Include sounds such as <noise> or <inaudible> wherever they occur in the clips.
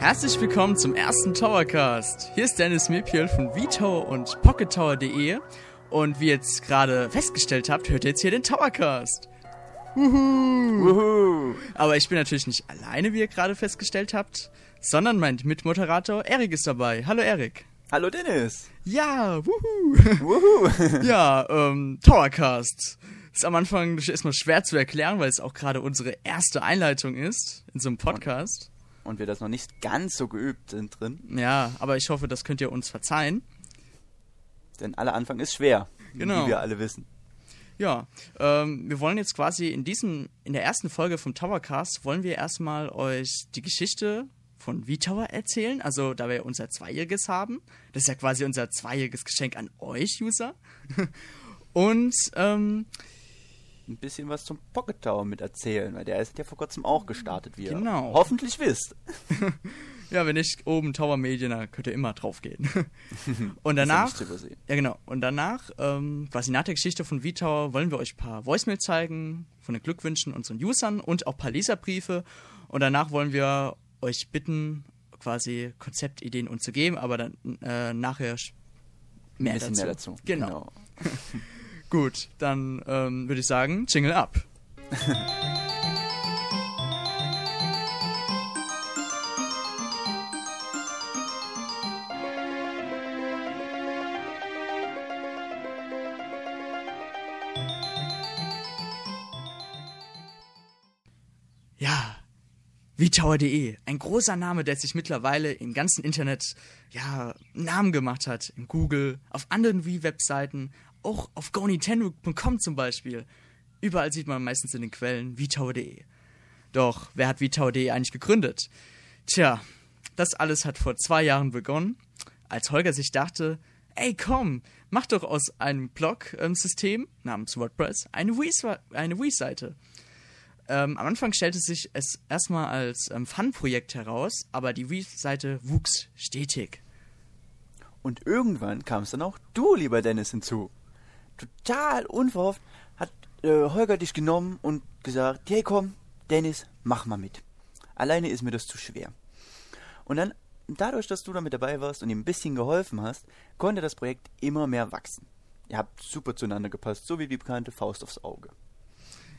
Herzlich willkommen zum ersten Towercast. Hier ist Dennis Mepiel von VTower und PocketTower.de und wie ihr jetzt gerade festgestellt habt, hört ihr jetzt hier den Towercast. Wuhu. Aber ich bin natürlich nicht alleine, wie ihr gerade festgestellt habt, sondern mein Mitmoderator Erik ist dabei. Hallo Erik. Hallo Dennis. Ja, wuhu. Wuhu. <laughs> Ja, ähm, Towercast. Ist am Anfang erstmal schwer zu erklären, weil es auch gerade unsere erste Einleitung ist in so einem Podcast. Und wir das noch nicht ganz so geübt sind drin, Ja, aber ich hoffe, das könnt ihr uns verzeihen. denn aller Anfang ist schwer, Genau. wie wir alle wissen. Ja, ähm, wir wollen jetzt quasi in diesem, in der ersten Folge vom Towercast wollen wir erstmal euch die Geschichte von V-Tower erzählen, also da wir unser Zweijähriges haben. Das ist ja quasi unser zweijähriges Geschenk an euch, User. <laughs> Und ähm, Ein bisschen was zum Pocket Tower mit erzählen, weil der ist ja vor kurzem auch gestartet, wie Genau. ihr hoffentlich wisst. <laughs> ja, wenn nicht oben Tower Medien, da könnt ihr immer draufgehen. <laughs> Und Ist ja danach. Ja, genau. Und danach, ähm, quasi nach der Geschichte von V-Tower, wollen wir euch ein paar Voicemails zeigen, von den Glückwünschen unseren Usern und auch ein paar Leserbriefe. Und danach wollen wir euch bitten, quasi Konzeptideen uns zu geben, aber dann äh, nachher mehr, Ein bisschen dazu. mehr dazu. Genau. <laughs> Gut, dann ähm, würde ich sagen, Jingle ab. Ja, VTower.de, ein großer Name, der sich mittlerweile im ganzen Internet ja Namen gemacht hat. In Google, auf anderen Wii-Webseiten, auch auf GoNintendo.com zum Beispiel. Überall sieht man meistens in den Quellen VTower.de. Doch, wer hat VTower.de eigentlich gegründet? Tja, das alles hat vor zwei Jahren begonnen, als Holger sich dachte, ey komm, mach doch aus einem Blog-System namens WordPress eine Wii- eine Wii-Seite. Ähm, am Anfang stellte sich es erstmal als ähm, Fun-Projekt heraus, aber die Wii-Seite wuchs stetig. Und irgendwann kam es dann auch du, lieber Dennis, hinzu. Total unverhofft hat äh, Holger dich genommen und gesagt, hey komm, Dennis, mach mal mit. Alleine ist mir das zu schwer. Und dann, dadurch, dass du da mit dabei warst und ihm ein bisschen geholfen hast, konnte das Projekt immer mehr wachsen. Ihr habt super zueinander gepasst, so wie die bekannte Faust aufs Auge.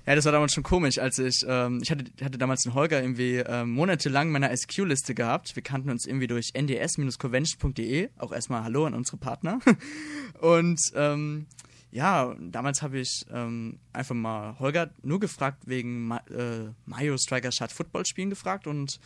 Ja, das war damals schon komisch, als ich, ähm, ich hatte, hatte damals den Holger irgendwie ähm, monatelang meiner SQ-Liste gehabt. Wir kannten uns irgendwie durch nds-convention.de. Auch erstmal Hallo an unsere Partner. <laughs> Und ähm, ja, damals habe ich ähm, einfach mal Holger nur gefragt wegen Ma äh, Mario Striker Shot Football Spielen gefragt und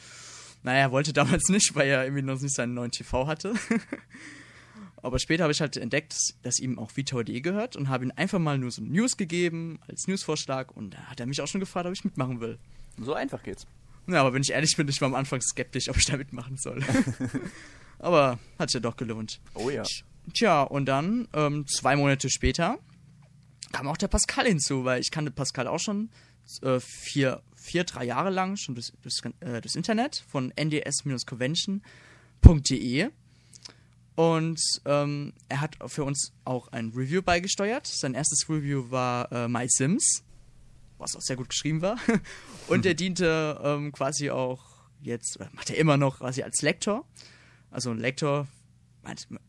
naja, er wollte <laughs> damals nicht, weil er irgendwie noch nicht seinen neuen TV hatte. <laughs> Aber später habe ich halt entdeckt, dass, ihm auch VTower.de gehört und habe ihm einfach mal nur so News gegeben als Newsvorschlag und da hat er mich auch schon gefragt, ob ich mitmachen will. So einfach geht's. Ja, aber wenn ich ehrlich bin, ich war am Anfang skeptisch, ob ich da mitmachen soll. <laughs> aber hat sich ja doch gelohnt. Oh ja. Tja, und dann, ähm, zwei Monate später, kam auch der Pascal hinzu, weil ich kannte Pascal auch schon äh, vier, vier, drei Jahre lang, schon das, das, äh, das Internet von nds-convention.de. Und ähm, er hat für uns auch ein Review beigesteuert. Sein erstes Review war äh, My Sims, was auch sehr gut geschrieben war. <laughs> Und er diente ähm, quasi auch jetzt, oder macht er immer noch quasi als Lektor. Also ein Lektor,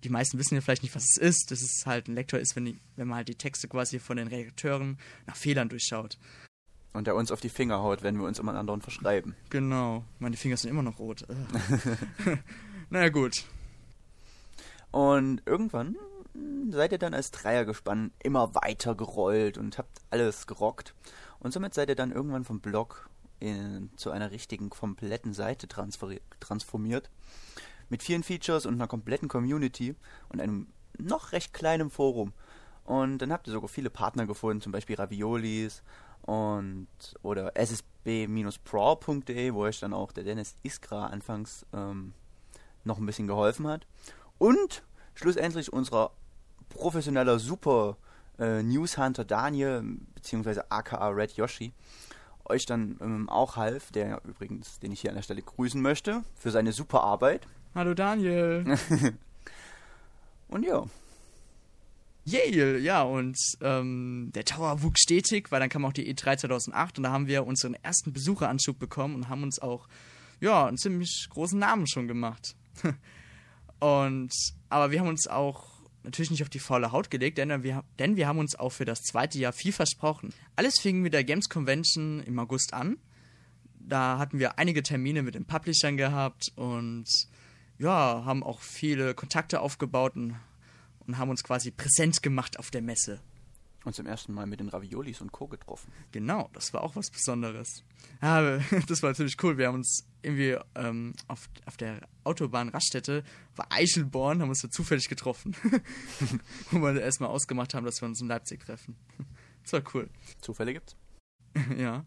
die meisten wissen ja vielleicht nicht, was es ist. Das ist halt ein Lektor ist, wenn, die, wenn man halt die Texte quasi von den Redakteuren nach Fehlern durchschaut. Und der uns auf die Finger haut, wenn wir uns immer anderen verschreiben. Genau. Meine Finger sind immer noch rot. <laughs> Naja, gut. Und irgendwann seid ihr dann als Dreiergespann immer weiter gerollt und habt alles gerockt. Und somit seid ihr dann irgendwann vom Blog in, zu einer richtigen, kompletten Seite transformiert. Mit vielen Features und einer kompletten Community und einem noch recht kleinen Forum. Und dann habt ihr sogar viele Partner gefunden, zum Beispiel Raviolis und oder ssb-pro.de, wo euch dann auch der Dennis Iskra anfangs ähm, noch ein bisschen geholfen hat. Und schlussendlich unser professioneller Super äh, News Hunter Daniel, beziehungsweise aka Red Yoshi, euch dann ähm, auch half, der übrigens, den ich hier an der Stelle grüßen möchte, für seine super Arbeit. Hallo Daniel. <laughs> Und ja, Yale, ja, und ähm, der Tower wuchs stetig, weil dann kam auch die E3 2008 und da haben wir unseren ersten Besucheranschub bekommen und haben uns auch ja, einen ziemlich großen Namen schon gemacht. <laughs> und, aber wir haben uns auch natürlich nicht auf die faule Haut gelegt, denn wir, denn wir haben uns auch für das zweite Jahr viel versprochen. Alles fing mit der Games Convention im August an. Da hatten wir einige Termine mit den Publishern gehabt und ja, haben auch viele Kontakte aufgebaut und, und haben uns quasi präsent gemacht auf der Messe. Und zum ersten Mal mit den Raviolis und Co. getroffen. Genau, das war auch was Besonderes. Ja, <laughs> das war natürlich cool. Wir haben uns irgendwie ähm, auf, auf der Autobahn Raststätte war Eichelborn, haben uns da zufällig getroffen. <laughs> Wo wir erstmal ausgemacht haben, dass wir uns in Leipzig treffen. <laughs> Das war cool. Zufälle gibt's? ja.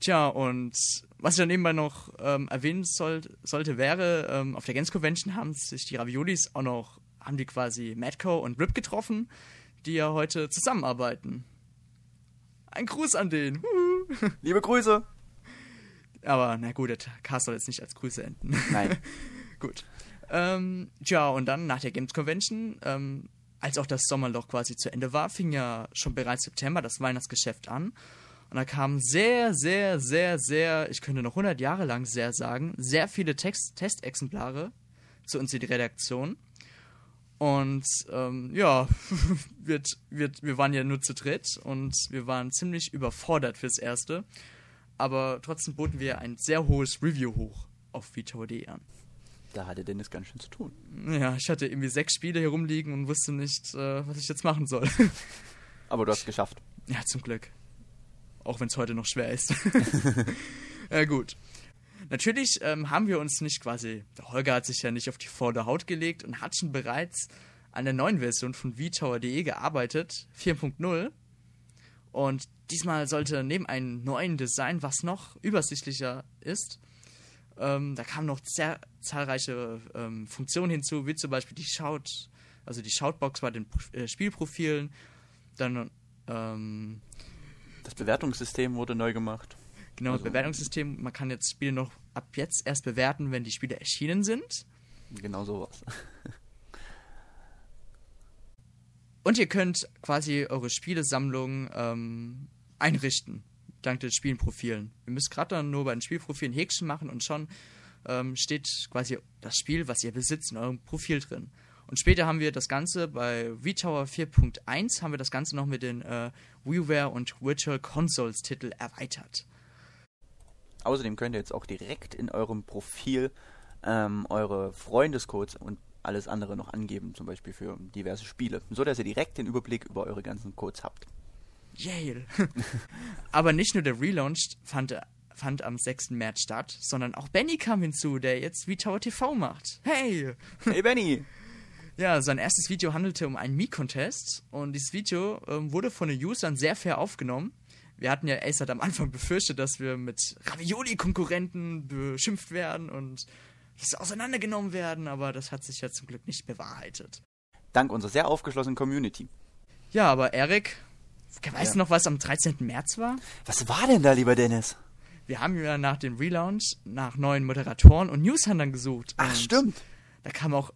Tja, und was ich dann nebenbei noch ähm, erwähnen soll, sollte, wäre, ähm, auf der Gens Convention haben sich die Raviolis auch noch, haben die quasi Madco und Rip getroffen die ja heute zusammenarbeiten. Ein Gruß an den. <laughs> Liebe Grüße. Aber na gut, der Cast soll jetzt nicht als Grüße enden. Nein. <laughs> gut. Ähm, tja, und dann nach der Games Convention, ähm, als auch das Sommerloch quasi zu Ende war, fing ja schon bereits September das Weihnachtsgeschäft an. Und da kamen sehr, sehr, sehr, sehr, ich könnte noch 100 Jahre lang sehr sagen, sehr viele Text Testexemplare zu uns in die Redaktion. Und ähm, ja, <laughs> wird, wird, wir waren ja nur zu dritt und wir waren ziemlich überfordert fürs Erste. Aber trotzdem boten wir ein sehr hohes Review hoch auf VTOD an. Da hatte Dennis ganz schön zu tun. Ja, ich hatte irgendwie sechs Spiele hier rumliegen und wusste nicht, äh, was ich jetzt machen soll. <laughs> Aber du hast es geschafft. Ja, zum Glück. Auch wenn es heute noch schwer ist. <laughs> <laughs> ja, gut. Natürlich ähm, haben wir uns nicht quasi, der Holger hat sich ja nicht auf die Vorderhaut gelegt und hat schon bereits an der neuen Version von vtower.de gearbeitet, 4.0. Und diesmal sollte neben einem neuen Design, was noch übersichtlicher ist, ähm, da kamen noch sehr zahlreiche ähm, Funktionen hinzu, wie zum Beispiel die Shout, also die Shoutbox bei den äh, Spielprofilen, dann ähm, das Bewertungssystem wurde neu gemacht. Genau, also, Bewertungssystem. Man kann jetzt Spiele noch ab jetzt erst bewerten, wenn die Spiele erschienen sind. Genau sowas. <laughs> Und ihr könnt quasi eure Spielesammlung ähm, einrichten, dank den Spielenprofilen. Ihr müsst gerade dann nur bei den Spielprofilen Häkchen machen und schon ähm, steht quasi das Spiel, was ihr besitzt, in eurem Profil drin. Und später haben wir das Ganze bei VTower 4.1 haben wir das Ganze noch mit den äh, WiiWare und Virtual Consoles Titel erweitert. Außerdem könnt ihr jetzt auch direkt in eurem Profil ähm, eure Freundescodes und alles andere noch angeben, zum Beispiel für diverse Spiele, so dass ihr direkt den Überblick über eure ganzen Codes habt. Yale! <laughs> Aber nicht nur der Relaunch fand, fand am 6. März statt, sondern auch Benny kam hinzu, der jetzt wie Tower TV macht. Hey! Hey Benny! <laughs> Ja, sein erstes Video handelte um einen Mii-Contest und dieses Video ähm, wurde von den Usern sehr fair aufgenommen wir hatten ja Ace hat am Anfang <laughs> befürchtet, dass wir mit Ravioli-Konkurrenten beschimpft werden und dass auseinandergenommen werden, aber das hat sich ja zum Glück nicht bewahrheitet. Dank unserer sehr aufgeschlossenen Community. Ja, aber Erik, weißt ja. du noch, was am 13. März war? Was war denn da, lieber Dennis? Wir haben ja nach dem Relaunch nach neuen Moderatoren und Newshandlern gesucht. Ach, stimmt. Da kam auch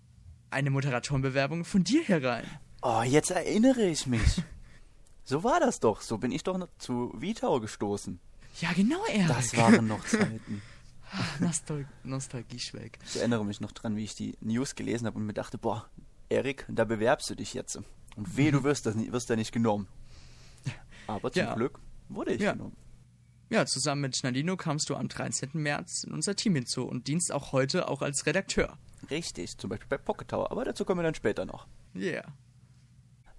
eine Moderatorenbewerbung von dir herein. Oh, jetzt erinnere ich mich. <laughs> So war das doch. So bin ich doch zu Vitau gestoßen. Ja, genau, Erik. Das waren noch Zeiten. <laughs> Nostal Nostalgie schwelg. Ich erinnere mich noch dran, wie ich die News gelesen habe und mir dachte, boah, Erik, da bewerbst du dich jetzt. Und weh, du <laughs> wirst, das, wirst da nicht genommen. Aber zum ja. Glück wurde ich ja. genommen. Ja, zusammen mit Schnalino kamst du am 13. März in unser Team hinzu und dienst auch heute auch als Redakteur. Richtig, zum Beispiel bei Pocket Tower, aber dazu kommen wir dann später noch. Yeah.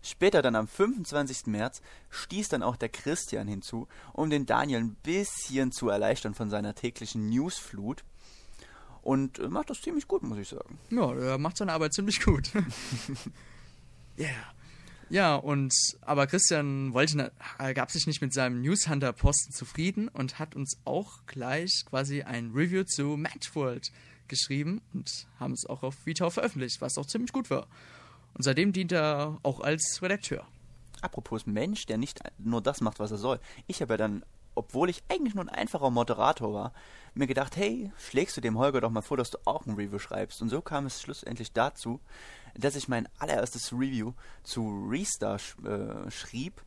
Später dann am 25. März stieß dann auch der Christian hinzu, um den Daniel ein bisschen zu erleichtern von seiner täglichen Newsflut. Und äh, macht das ziemlich gut, muss ich sagen. Ja, er macht seine Arbeit ziemlich gut. <laughs> <laughs> yeah. Ja, und aber Christian wollte, gab sich nicht mit seinem Newshunter-Posten zufrieden und hat uns auch gleich quasi ein Review zu Matchworld geschrieben und haben es auch auf Vitao veröffentlicht, was auch ziemlich gut war. Und seitdem dient er auch als Redakteur. Apropos Mensch, der nicht nur das macht, was er soll. Ich habe ja dann, obwohl ich eigentlich nur ein einfacher Moderator war, mir gedacht, hey, schlägst du dem Holger doch mal vor, dass du auch ein Review schreibst. Und so kam es schlussendlich dazu, dass ich mein allererstes Review zu Restar äh, schrieb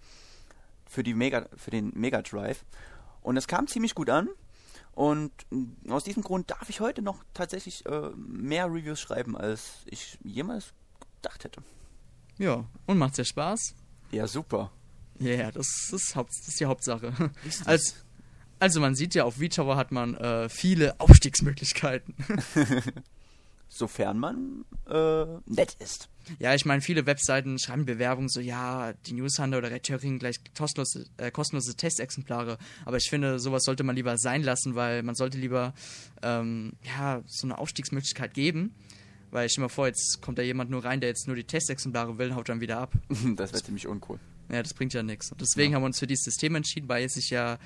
für, die Mega, für den Mega Drive. Und es kam ziemlich gut an. Und mm, aus diesem Grund darf ich heute noch tatsächlich äh, mehr Reviews schreiben, als ich jemals gedacht hätte. Ja, und macht sehr Spaß. Ja, super. Ja, yeah, das, ist Haupt, das ist die Hauptsache. Als, also man sieht ja, auf VTower hat man äh, viele Aufstiegsmöglichkeiten. <laughs> <laughs> Sofern man äh, nett ist. Ja, ich meine, viele Webseiten schreiben Bewerbungen so, ja, die Newshunter oder Red Herring gleich kostenlose, äh, kostenlose Testexemplare. Aber ich finde, sowas sollte man lieber sein lassen, weil man sollte lieber, ähm, ja, so eine Aufstiegsmöglichkeit geben. Weil ich stell mir vor, jetzt kommt da jemand nur rein, der jetzt nur die Testexemplare will, haut dann wieder ab. <laughs> das wäre ziemlich uncool. Ja, das bringt ja nichts. Und deswegen ja. haben wir uns für dieses System entschieden, weil es sich ja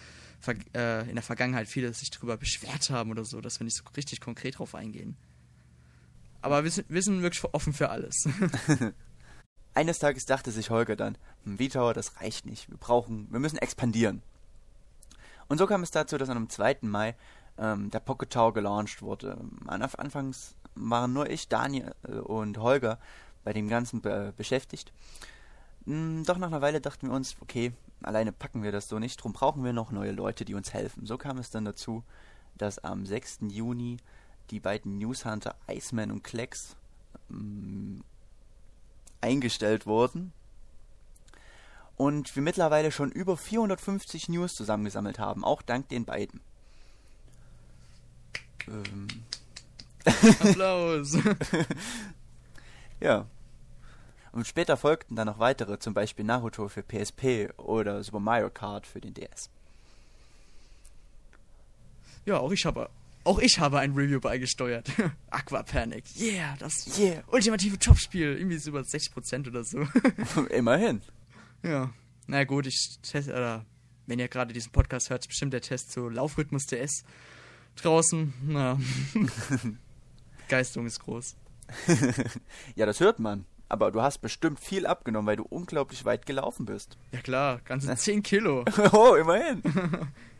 äh, in der Vergangenheit viele sich darüber beschwert haben oder so, dass wir nicht so richtig konkret drauf eingehen. Aber wir sind, wir sind wirklich offen für alles. <laughs> Eines Tages dachte sich Holger dann, hm, V-Tower, das reicht nicht. Wir brauchen, wir müssen expandieren. Und so kam es dazu, dass am 2. Mai ähm, der Pocket Tower gelauncht wurde. Anfangs waren nur ich, Daniel äh, und Holger bei dem Ganzen be beschäftigt. Hm, doch nach einer Weile dachten wir uns, okay, alleine packen wir das so nicht, darum brauchen wir noch neue Leute, die uns helfen. So kam es dann dazu, dass am 6. Juni die beiden Newshunter Iceman und Klecks ähm, eingestellt wurden und wir mittlerweile schon über 450 News zusammengesammelt haben, auch dank den beiden. Ähm. <laughs> Applaus! <laughs> ja. Und später folgten dann noch weitere, zum Beispiel Naruto für PSP oder Super Mario Kart für den DS. Ja, auch ich habe auch ich habe ein Review beigesteuert. <laughs> Aqua Panic. Yeah, das yeah. ultimative Topspiel. Irgendwie ist über 60% oder so. <laughs> Immerhin. Ja. Na gut, ich teste, oder wenn ihr gerade diesen Podcast hört, bestimmt der Test zu Laufrhythmus DS draußen. Na. <laughs> Geistung ist groß. ja, das hört man. Aber du hast bestimmt viel abgenommen, weil du unglaublich weit gelaufen bist. Ja klar, ganze 10 Kilo. oh, immerhin.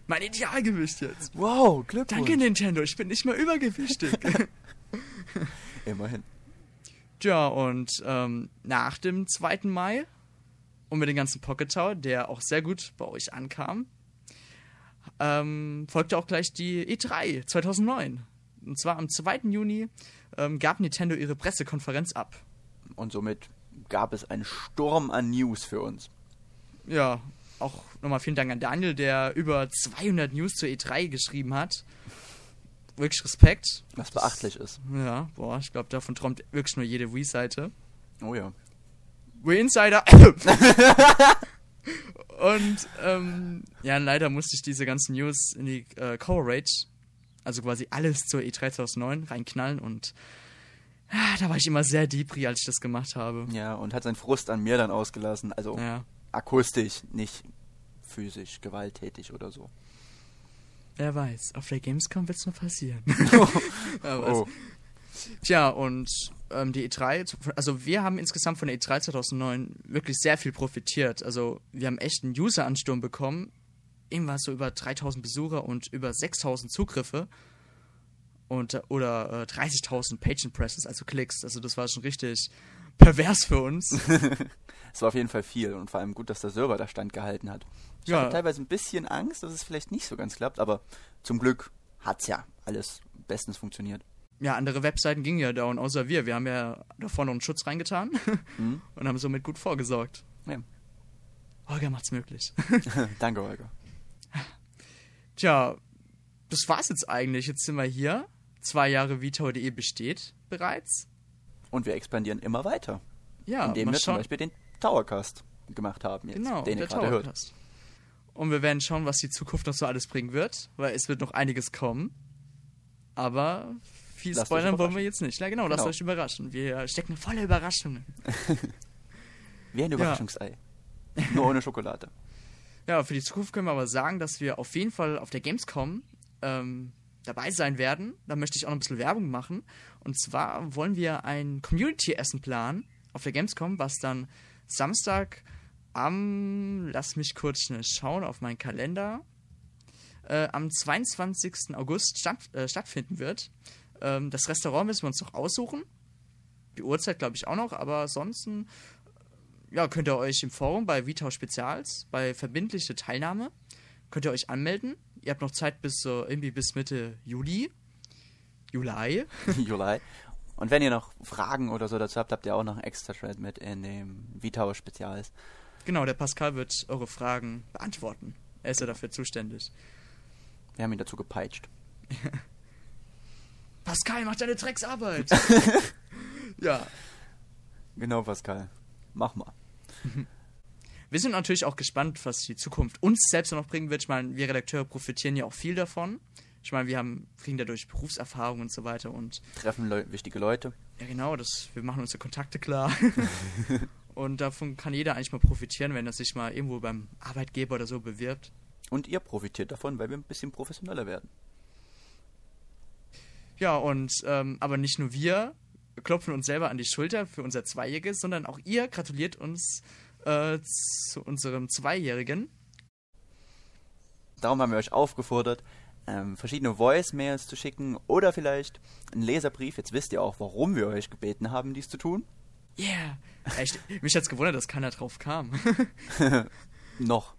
Mein Idealgewicht jetzt. Wow, Glückwunsch. Danke, Nintendo. Ich bin nicht mehr übergewichtig. <laughs> Immerhin. Tja, und ähm, nach dem 2. Mai und mit dem ganzen Pocket Tower, der auch sehr gut bei euch ankam, ähm, folgte auch gleich die E3 2009. Und zwar am 2. Juni ähm, gab Nintendo ihre Pressekonferenz ab. Und somit gab es einen Sturm an News für uns. Ja, auch nochmal vielen Dank an Daniel, der über 200 News zur E3 geschrieben hat. Wirklich Respekt. Was beachtlich ist. Ja, boah, ich glaube, davon träumt wirklich nur jede Wii-Seite. Oh ja. Wii Insider. <laughs> Und ähm, ja, leider musste ich diese ganzen News in die äh, Coverage, also quasi alles zur E3 2009 reinknallen und ah, da war ich immer sehr deepri, als ich das gemacht habe. Ja, und hat seinen Frust an mir dann ausgelassen. Also ja akustisch, nicht physisch gewalttätig oder so. Wer weiß, auf der Gamescom wird es noch passieren. <laughs> oh. Tja, und ähm, die E3, also wir haben insgesamt von der E3 2009 wirklich sehr viel profitiert. Also wir haben echt einen User-Ansturm bekommen. Irgendwas so über 3000 Besucher und über 6000 Zugriffe. Und, oder äh, 30.000 Page Impressions, also Klicks. Also das war schon richtig pervers für uns. <laughs> es war auf jeden Fall viel und vor allem gut, dass der Server da standgehalten hat. Ich ja. hatte teilweise ein bisschen Angst, dass es vielleicht nicht so ganz klappt, aber zum Glück hat es ja alles bestens funktioniert. Ja, andere Webseiten gingen ja down, außer wir. Wir haben ja davor noch einen Schutz reingetan <laughs> mhm. und haben somit gut vorgesorgt. Ja. Holger macht's möglich. <laughs> Danke, Holger. Tja, das war's jetzt eigentlich. Jetzt sind wir hier. Zwei Jahre Vito.de besteht bereits. Und wir expandieren immer weiter. Ja, indem wir zum Beispiel den Towercast gemacht haben jetzt, genau, den ihr gerade hört. Und wir werden schauen, was die Zukunft noch so alles bringen wird, weil es wird noch einiges kommen. Aber viel lasst spoilern wollen wir jetzt nicht. Ja, genau, genau, lasst euch überraschen. Wir stecken voller Überraschungen. <laughs> Wie ein Überraschungsei. Ja. Nur ohne Schokolade. <laughs> Ja, für die Zukunft können wir aber sagen, dass wir auf jeden Fall auf der Gamescom ähm, dabei sein werden. Da möchte ich auch noch ein bisschen Werbung machen. Und zwar wollen wir ein Community-Essen planen auf der Gamescom, was dann Samstag am, lass mich kurz schnell schauen auf meinen Kalender, äh, am 22. August statt, äh, stattfinden wird. Ähm, das Restaurant müssen wir uns noch aussuchen. Die Uhrzeit glaube ich auch noch, aber ansonsten äh, ja, könnt ihr euch im Forum bei Vitau Spezials, bei verbindliche Teilnahme, könnt ihr euch anmelden. Ihr habt noch Zeit bis so irgendwie bis Mitte Juli. Juli. <laughs> Juli. Und wenn ihr noch Fragen oder so dazu habt, habt ihr auch noch einen extra Thread mit in dem V-Tower Spezials. Genau, der Pascal wird eure Fragen beantworten. Er ist ja dafür zuständig. Wir haben ihn dazu gepeitscht. <laughs> Pascal, mach deine Drecksarbeit. <laughs> ja. Genau, Pascal. Mach mal. <laughs> Wir sind natürlich auch gespannt, was die Zukunft uns selbst noch bringen wird. Ich meine, wir Redakteure profitieren ja auch viel davon. Ich meine, wir haben, kriegen dadurch Berufserfahrung und so weiter und. Treffen Leu wichtige Leute. Ja, genau, das, wir machen unsere Kontakte klar. Und davon kann jeder eigentlich mal profitieren, wenn er sich mal irgendwo beim Arbeitgeber oder so bewirbt. Und ihr profitiert davon, weil wir ein bisschen professioneller werden. Ja, und ähm, aber nicht nur wir klopfen uns selber an die Schulter für unser Zweijähriges, sondern auch ihr gratuliert uns äh, zu unserem Zweijährigen. Darum haben wir euch aufgefordert, ähm, verschiedene Voice-Mails zu schicken oder vielleicht einen Leserbrief. Jetzt wisst ihr auch, warum wir euch gebeten haben, dies zu tun. Yeah. <laughs> Echt, mich hat's gewundert, dass keiner drauf kam. <laughs> Noch.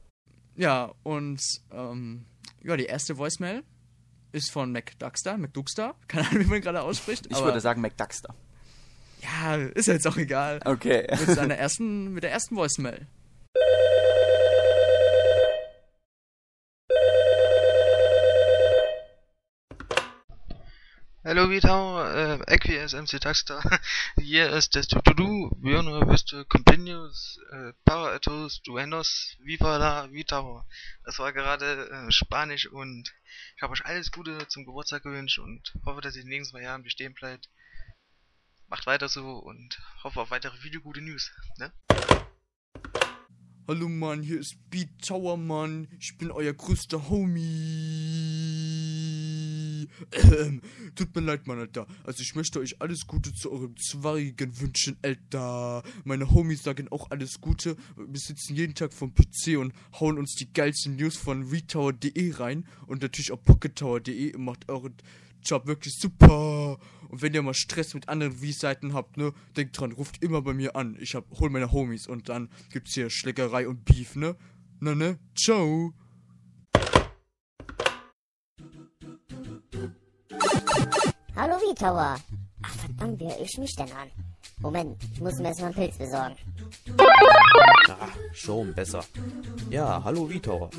Ja, und ähm, ja, die erste Voicemail ist von McDuckster, McDuckster, <laughs> keine Ahnung, wie man gerade ausspricht. Ich würde sagen McDuckster. Ja, ist ja jetzt auch egal. Okay. Mit seiner ersten, mit der ersten Voicemail. Hallo Vitao, äh, Equi is MC Taxter. <laughs> Hier ist das To-Do, Björn Wüste Continuous, äh, Power Atos, Duenos, Viva la Vitao. Das war gerade äh, Spanisch und ich habe euch alles Gute zum Geburtstag gewünscht und hoffe, dass ihr in den nächsten zwei Jahren bestehen bleibt. Macht weiter so und hoffe auf weitere Video gute News, ne? Hallo Mann, hier ist Beat Tower Mann. Ich bin euer größter Homie. Ähm, tut mir leid, Mann, Alter. Also ich möchte euch alles Gute zu eurem Zweijährigen wünschen, Alter. Meine Homies sagen auch alles Gute. Wir sitzen jeden Tag vom PC und hauen uns die geilsten News von retower.de rein. Und natürlich auch pockettower.de. Ihr macht euren Job wirklich super. Und wenn ihr mal Stress mit anderen V-Seiten habt, ne, denkt dran, ruft immer bei mir an. Ich hab, hol meine Homies und dann gibt's hier Schlägerei und Beef, ne? Na, ne? Ciao. V-Tower. Ach verdammt, wie höre ich mich denn an? Moment, ich muss mir erstmal einen Pilz besorgen. Ah, schon besser. Ja, hallo Vitor.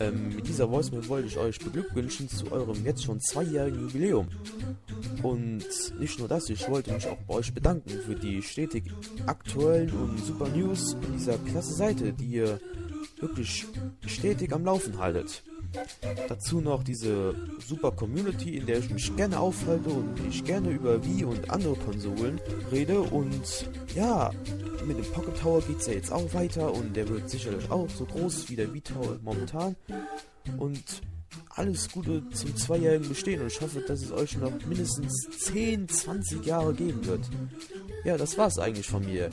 Ähm, mit dieser Voicemail wollte ich euch beglückwünschen zu eurem jetzt schon zweijährigen Jubiläum. Und nicht nur das, ich wollte mich auch bei euch bedanken für die stetig aktuellen und super News in dieser klasse Seite, die ihr wirklich stetig am Laufen haltet. Dazu noch diese super Community, in der ich mich gerne aufhalte und ich gerne über Wii und andere Konsolen rede. Und ja, mit dem Pocket Tower geht es ja jetzt auch weiter und der wird sicherlich auch so groß wie der Wii Tower momentan. Und alles Gute zum zweijährigen Bestehen und ich hoffe, dass es euch noch mindestens 10, 20 Jahre geben wird. Ja, das war's eigentlich von mir.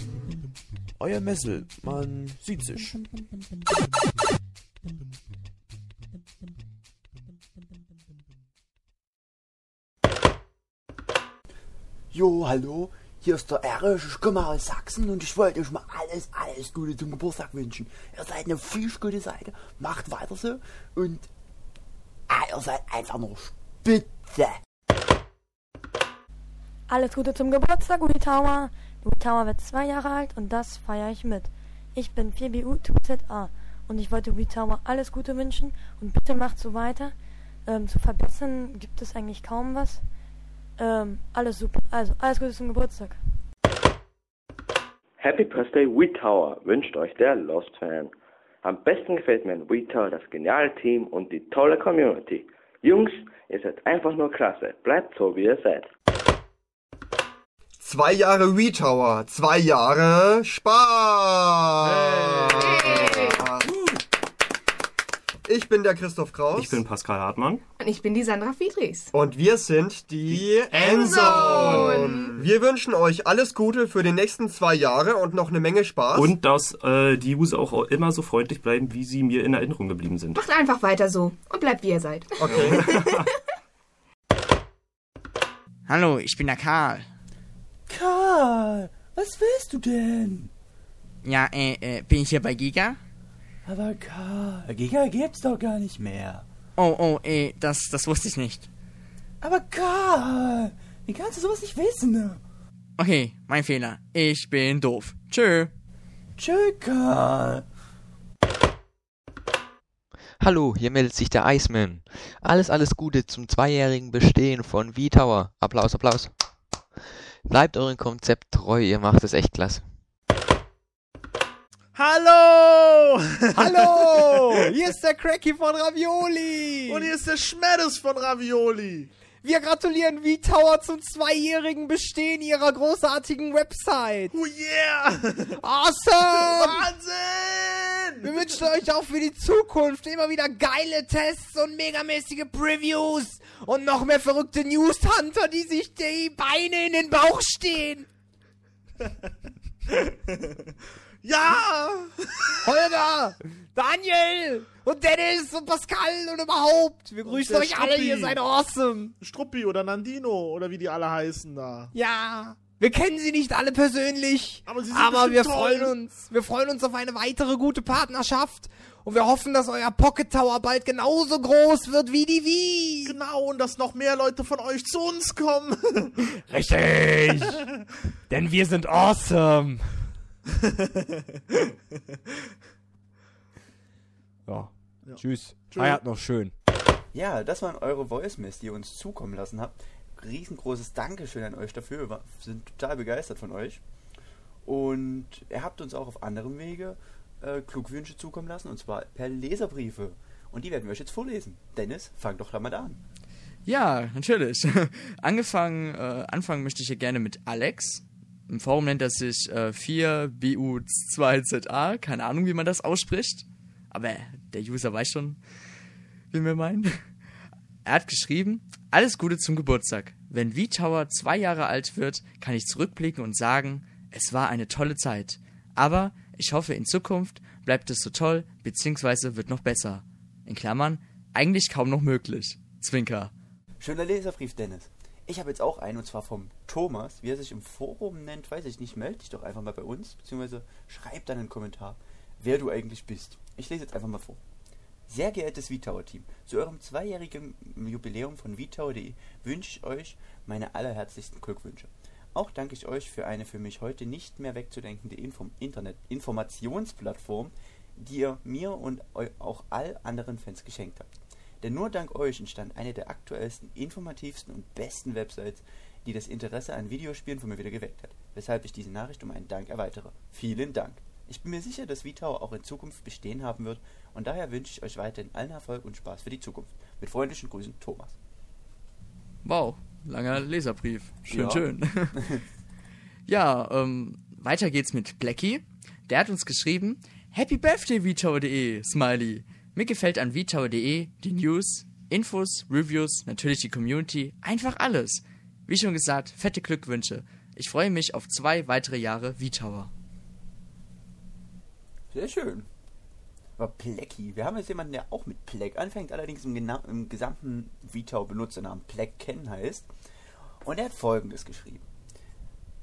Euer Messel, man sieht sich. Jo, hallo, hier ist der Erich, ich komme aus Sachsen und ich wollte euch mal alles, alles Gute zum Geburtstag wünschen. Ihr seid eine viel gute Seite, macht weiter so und ah, ihr seid einfach nur spitze. Alles Gute zum Geburtstag, Uli Tower. Tower wird zwei Jahre alt und das feiere ich mit. Ich bin 4BU2ZA und ich wollte Tower alles Gute wünschen und bitte macht so weiter. Ähm, zu verbessern gibt es eigentlich kaum was. Ähm, alles super. Also, alles Gute zum Geburtstag. Happy Birthday Wii Tower wünscht euch der Lost Fan. Am besten gefällt mir in Wii Tower das geniale Team und die tolle Community. Jungs, ihr seid einfach nur klasse. Bleibt so, wie ihr seid. Zwei Jahre Wii Tower, zwei Jahre Spaß. Ich bin der Christoph Kraus. Ich bin Pascal Hartmann. Und ich bin die Sandra Friedrichs. Und wir sind die Endzone. Wir wünschen euch alles Gute für die nächsten zwei Jahre und noch eine Menge Spaß. Und dass äh, die User auch immer so freundlich bleiben, wie sie mir in Erinnerung geblieben sind. Macht einfach weiter so und bleibt wie ihr seid. Okay. <laughs> <laughs> Hallo, ich bin der Karl. Karl, was willst du denn? Ja, äh, äh, bin ich hier bei Giga? Aber Karl, Giga gibt's doch gar nicht mehr. Oh, oh, eh, das, das wusste ich nicht. Aber Karl, wie kannst du sowas nicht wissen? Okay, mein Fehler. Ich bin doof. Tschö. Tschö, Karl. Hallo, hier meldet sich der Iceman. Alles, alles Gute zum zweijährigen Bestehen von V-Tower. Applaus, Applaus. Bleibt eurem Konzept treu, ihr macht es echt klasse. Hallo! <laughs> Hallo! Hier ist der Cracky von Ravioli! Und hier ist der Schmettes von Ravioli! Wir gratulieren V-Tower zum zweijährigen Bestehen ihrer großartigen Website! Oh yeah! <laughs> Awesome! Wahnsinn! Wir wünschen euch auch für die Zukunft immer wieder geile Tests und megamäßige Previews und noch mehr verrückte News-Hunter, die sich die Beine in den Bauch stehen! <laughs> Ja! Holger! Daniel! Und Dennis und Pascal und überhaupt! Wir grüßen euch alle, Struppi. ihr seid awesome! Struppi oder Nandino oder wie die alle heißen da. Ja! Wir kennen sie nicht alle persönlich, Aber sie sind aber wir toll. freuen uns. Wir freuen uns auf eine weitere gute Partnerschaft und wir hoffen, dass euer Pocket Tower bald genauso groß wird wie die Wii. Genau, und dass noch mehr Leute von euch zu uns kommen. <laughs> Richtig! <laughs> Denn wir sind awesome! Ja. Tschüss. Tschö. Feiert noch schön. Ja, das waren eure Voicemails, die ihr uns zukommen lassen habt. Riesengroßes Dankeschön an euch dafür. Wir sind total begeistert von euch. Und ihr habt uns auch auf anderem Wege äh, Glückwünsche zukommen lassen, und zwar per Leserbriefe. Und die werden wir euch jetzt vorlesen. Dennis, fang doch damit an. Ja, natürlich. <laughs> Angefangen, äh, anfangen möchte ich hier gerne mit Alex. Im Forum nennt er sich äh, 4BU2ZA. Keine Ahnung, wie man das ausspricht. Aber der User weiß schon, wie wir meinen. Er hat geschrieben, alles Gute zum Geburtstag. Wenn V-Tower zwei Jahre alt wird, kann ich zurückblicken und sagen, es war eine tolle Zeit. Aber ich hoffe, in Zukunft bleibt es so toll, beziehungsweise wird noch besser. In Klammern, eigentlich kaum noch möglich. Zwinker. Schöner Leserbrief, Dennis. Ich habe jetzt auch einen, und zwar vom Thomas. Wie er sich im Forum nennt, weiß ich nicht. Melde dich doch einfach mal bei uns, beziehungsweise schreib dann einen Kommentar, wer du eigentlich bist. Ich lese jetzt einfach mal vor. Sehr geehrtes V-Tower-Team, zu eurem zweijährigen Jubiläum von vtower.de wünsche ich euch meine allerherzlichsten Glückwünsche. Auch danke ich euch für eine für mich heute nicht mehr wegzudenkende Inform Internet Informationsplattform, die ihr mir und auch all anderen Fans geschenkt habt. Denn nur dank euch entstand eine der aktuellsten, informativsten und besten Websites, die das Interesse an Videospielen von mir wieder geweckt hat, weshalb ich diese Nachricht um einen Dank erweitere. Vielen Dank. Ich bin mir sicher, dass VTower auch in Zukunft bestehen haben wird und daher wünsche ich euch weiterhin allen Erfolg und Spaß für die Zukunft. Mit freundlichen Grüßen, Thomas. Wow, langer Leserbrief. Schön, Ja. schön. <laughs> ja, ähm, weiter geht's mit Blackie. Der hat uns geschrieben, Happy Birthday VTower.de, Smiley. Mir gefällt an VTower.de die News, Infos, Reviews, natürlich die Community, einfach alles. Wie schon gesagt, fette Glückwünsche. Ich freue mich auf zwei weitere Jahre VTower. Sehr schön. Aber Plecky, wir haben jetzt jemanden, der auch mit Pleck anfängt, allerdings im, im gesamten Vitao-Benutzernamen Pleck kennen heißt. Und er hat folgendes geschrieben.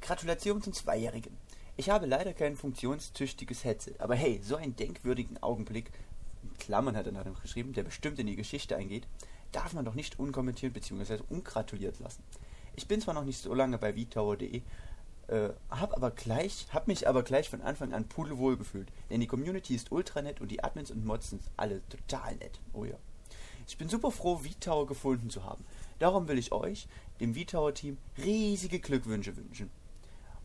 Gratulation zum Zweijährigen. Ich habe leider kein funktionstüchtiges Headset, aber hey, so einen denkwürdigen Augenblick, Klammern hat er dann geschrieben, der bestimmt in die Geschichte eingeht, darf man doch nicht unkommentiert bzw. ungratuliert lassen. Ich bin zwar noch nicht so lange bei vtower.de, äh, hab aber gleich, hab mich aber gleich von Anfang an pudelwohl gefühlt, denn die Community ist ultra nett und die Admins und Mods sind alle total nett. Oh ja. Ich bin super froh, VTower gefunden zu haben. Darum will ich euch, dem VTower-Team, riesige Glückwünsche wünschen.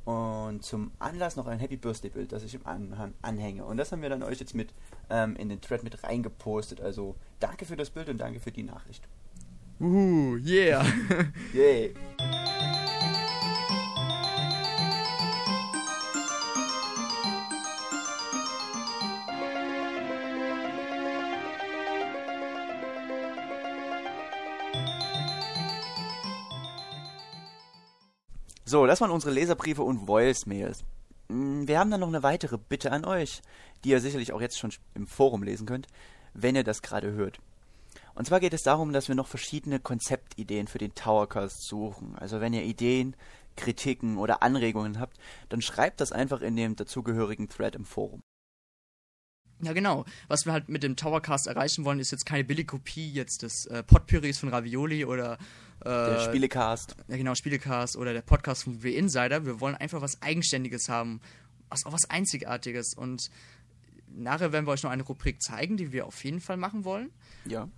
Und zum Anlass noch ein Happy Birthday-Bild, das ich im Anhang anhänge. Und das haben wir dann euch jetzt mit ähm, in den Thread mit reingepostet. Also danke für das Bild und danke für die Nachricht. Uhu, yeah. <laughs> Yay. So, das waren unsere Leserbriefe und Voicemails. Mm, Wir haben dann noch eine weitere Bitte an euch, die ihr sicherlich auch jetzt schon im Forum lesen könnt, wenn ihr das gerade hört. Und zwar geht es darum, dass wir noch verschiedene Konzeptideen für den Towercast suchen. Also wenn ihr Ideen, Kritiken oder Anregungen habt, dann schreibt das einfach in dem dazugehörigen Thread im Forum. Ja, genau. Was wir halt mit dem Towercast erreichen wollen, ist jetzt keine Billigkopie jetzt des äh, Potpürries von Ravioli oder äh, Der Spielecast. Ja, genau, Spielecast oder der Podcast von W Insider. Wir wollen einfach was Eigenständiges haben, was, auch was Einzigartiges. Und nachher werden wir euch noch eine Rubrik zeigen, die wir auf jeden Fall machen wollen. Ja.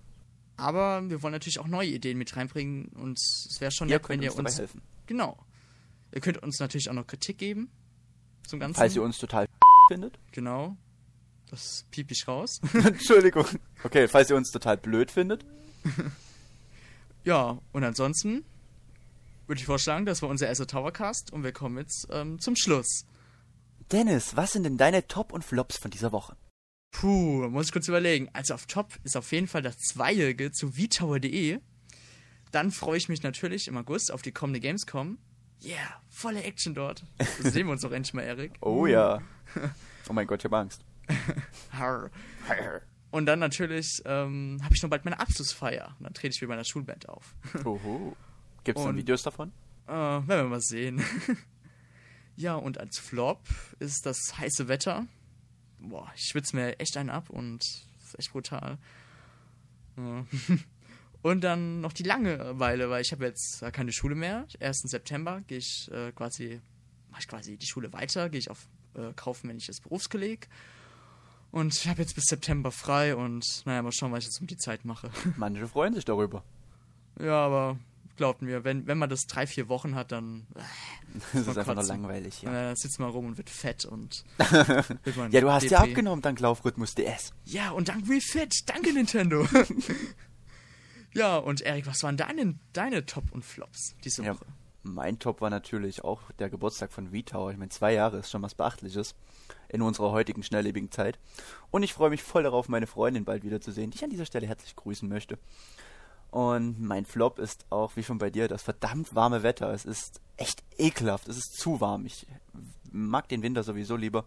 Aber wir wollen natürlich auch neue Ideen mit reinbringen und es wäre schon Ihr nett, könnt wenn ihr uns dabei uns. helfen. Genau. Ihr könnt uns natürlich auch noch Kritik geben. Zum Ganzen. Falls ihr uns total <laughs> findet. Genau. Das piep ich raus. <laughs> Entschuldigung. Okay, falls ihr uns total blöd findet. <laughs> Ja, und ansonsten würde ich vorschlagen, das war unser erster Towercast und wir kommen jetzt ähm, zum Schluss. Dennis, was sind denn deine Top und Flops von dieser Woche? Puh, muss ich kurz überlegen. Also auf Top ist auf jeden Fall das Zweijährige zu vtower.de. Dann freue ich mich natürlich im August auf die kommende Gamescom. Yeah, volle Action dort. <laughs> Sehen wir uns doch endlich mal, Erik. Oh ja. Oh mein Gott, ich habe Angst. <laughs> Und dann natürlich ähm, habe ich noch bald meine Abschlussfeier. Und dann trete ich mit meiner Schulband auf. Oho. Gibt es Und- Videos davon? Äh, werden wir mal sehen. <laughs> ja, und als Flop ist das heiße Wetter. Boah, ich schwitze mir echt einen ab und das ist echt brutal. Ja. <laughs> Und dann noch die Langeweile, weil ich habe jetzt äh, keine Schule mehr. 1. September gehe ich äh, quasi, mache ich quasi die Schule weiter, gehe ich auf äh, kaufmännisches Berufskolleg. Und ich habe jetzt bis September frei und naja, mal schauen, was ich jetzt um die Zeit mache. <laughs> Manche freuen sich darüber. Ja, aber glaubt mir, wenn, wenn man das drei, vier Wochen hat, dann. Äh, Das ist man einfach nur langweilig, ja. Dann sitzt man rum und wird fett und. <laughs> wird ja, du hast ja DP. abgenommen dank Laufrhythmus DS. Ja, und dank Wii Fit. Danke, Nintendo. <laughs> ja, und Erik, was waren deine, deine Top und Flops diese Ja, Woche? Mein Top war natürlich auch der Geburtstag von V-Tower. Ich meine, zwei Jahre ist schon was Beachtliches in unserer heutigen schnelllebigen Zeit. Und ich freue mich voll darauf, meine Freundin bald wiederzusehen, die ich an dieser Stelle herzlich grüßen möchte. Und mein Flop ist auch, wie schon bei dir, das verdammt warme Wetter. Es ist echt ekelhaft. Es ist zu warm. Ich mag den Winter sowieso lieber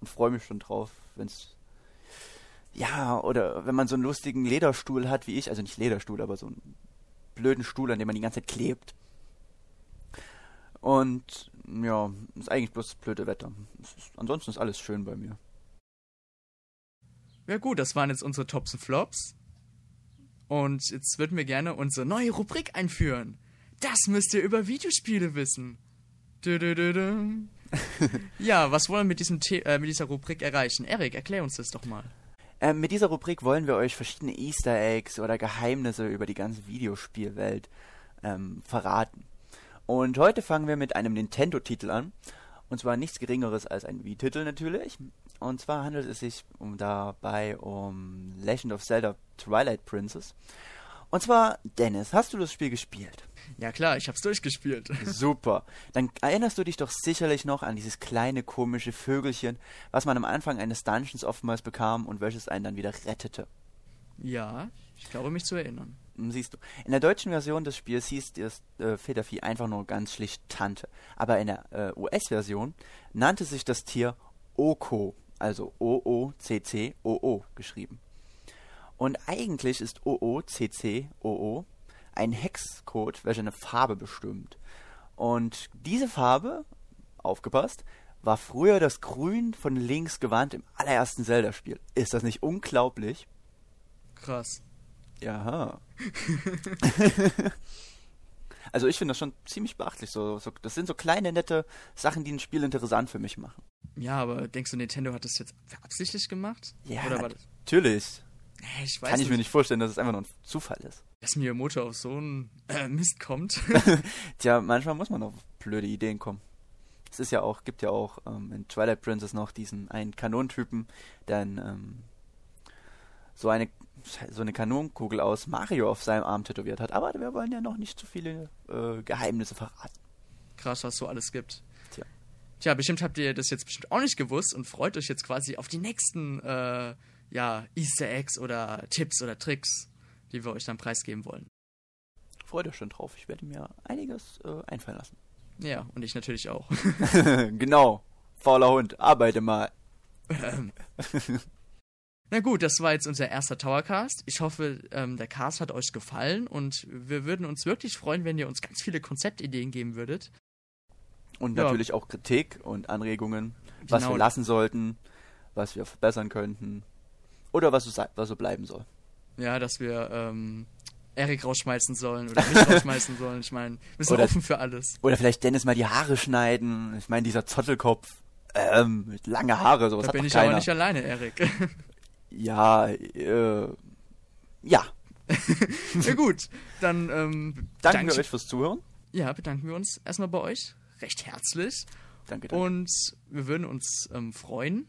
und freue mich schon drauf, wenn es ja, oder wenn man so einen lustigen Lederstuhl hat wie ich, also nicht Lederstuhl, aber so einen blöden Stuhl, an dem man die ganze Zeit klebt. Und ja, ist eigentlich bloß das blöde Wetter. Ist, ansonsten ist alles schön bei mir. Ja, gut, das waren jetzt unsere Tops und Flops. Und jetzt würden wir gerne unsere neue Rubrik einführen. Das müsst ihr über Videospiele wissen. -dü -dü -dü. ja, was wollen wir mit, diesem The äh, mit dieser Rubrik erreichen? Erik, erklär uns das doch mal. Ähm, mit dieser Rubrik wollen wir euch verschiedene Easter Eggs oder Geheimnisse über die ganze Videospielwelt ähm, verraten. Und heute fangen wir mit einem Nintendo-Titel an. Und zwar nichts Geringeres als ein Wii-Titel natürlich. Und zwar handelt es sich um dabei um Legend of Zelda Twilight Princess. Und zwar, Dennis, hast du das Spiel gespielt? Ja klar, ich hab's durchgespielt. <laughs> Super. Dann erinnerst du dich doch sicherlich noch an dieses kleine komische Vögelchen, was man am Anfang eines Dungeons oftmals bekam und welches einen dann wieder rettete. Ja, ich glaube mich zu erinnern. Siehst du, in der deutschen Version des Spiels hieß das äh, Federvieh einfach nur ganz schlicht Tante. Aber in der äh, US-Version nannte sich das Tier Oko, also O-O-C-C-O-O geschrieben. Und eigentlich ist O-O-C-C-O-O ein Hexcode, welcher eine Farbe bestimmt. Und diese Farbe, aufgepasst, war früher das Grün von links gewandt im allerersten Zelda-Spiel. Ist das nicht unglaublich? Krass. Ja. <laughs> also ich finde das schon ziemlich beachtlich. So, so, das sind so kleine, nette Sachen, die ein Spiel interessant für mich machen. Ja, aber denkst du, Nintendo hat das jetzt absichtlich gemacht? Ja, natürlich. Ich Kann ich nicht, mir nicht vorstellen, dass es einfach nur ein Zufall ist. dass Miyamoto auf so einen äh, Mist kommt. <laughs> <laughs> Tja, manchmal muss man auf blöde Ideen kommen. Es ist ja auch, gibt ja auch ähm, in Twilight Princess noch diesen einen Kanonentypen, der ein, ähm, so eine so eine Kanonenkugel aus Mario auf seinem Arm tätowiert hat. Aber wir wollen ja noch nicht zu viele äh, Geheimnisse verraten. Krass, was so alles gibt. Tja. Tja, bestimmt habt ihr das jetzt bestimmt auch nicht gewusst und freut euch jetzt quasi auf die nächsten äh, ja, Easter Eggs oder Tipps oder Tricks, die wir euch dann preisgeben wollen. Freut euch schon drauf. Ich werde mir einiges äh, einfallen lassen. Ja, und ich natürlich auch. <laughs> genau. Fauler Hund, arbeite mal. <laughs> Na gut, das war jetzt unser erster Towercast. Ich hoffe, ähm, der Cast hat euch gefallen und wir würden uns wirklich freuen, wenn ihr uns ganz viele Konzeptideen geben würdet. Und Ja. natürlich auch Kritik und Anregungen, was Genau. wir lassen sollten, was wir verbessern könnten. Oder was so, was so bleiben soll. Ja, dass wir ähm, Erik rausschmeißen sollen oder mich <laughs> rausschmeißen sollen. Ich meine, wir sind Oder- offen für alles. Oder vielleicht Dennis mal die Haare schneiden. Ich meine, dieser Zottelkopf. Ähm, mit lange Haare, sowas Da hat bin ich keiner. aber nicht alleine, Erik. <laughs> Ja, äh, ja. <laughs> ja gut, dann ähm, Danke bedanke ich- euch fürs Zuhören. Ja, bedanken wir uns erstmal bei euch recht herzlich. Danke, danke. Und wir würden uns ähm, freuen,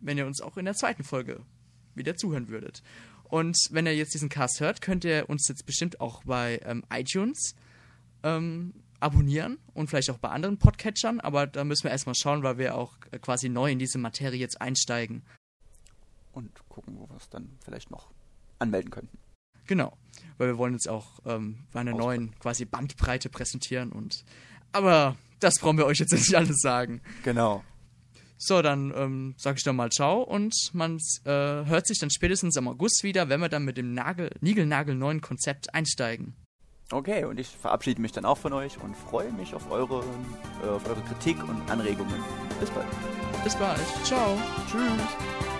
wenn ihr uns auch in der zweiten Folge wieder zuhören würdet. Und wenn ihr jetzt diesen Cast hört, könnt ihr uns jetzt bestimmt auch bei ähm, iTunes ähm, abonnieren und vielleicht auch bei anderen Podcatchern, aber da müssen wir erstmal schauen, weil wir auch äh, quasi neu in diese Materie jetzt einsteigen. Und gucken, wo wir es dann vielleicht noch anmelden könnten. Genau, weil wir wollen jetzt auch ähm, bei einer neuen quasi Bandbreite präsentieren und aber das brauchen wir euch jetzt <laughs> nicht alles sagen. Genau. So, dann ähm, sage ich dann mal Ciao und man äh, hört sich dann spätestens im August wieder, wenn wir dann mit dem Nagel, Nigelnagel neuen Konzept einsteigen. Okay, und ich verabschiede mich dann auch von euch und freue mich auf eure, äh, auf eure Kritik und Anregungen. Bis bald. Bis bald. Ciao. Tschüss.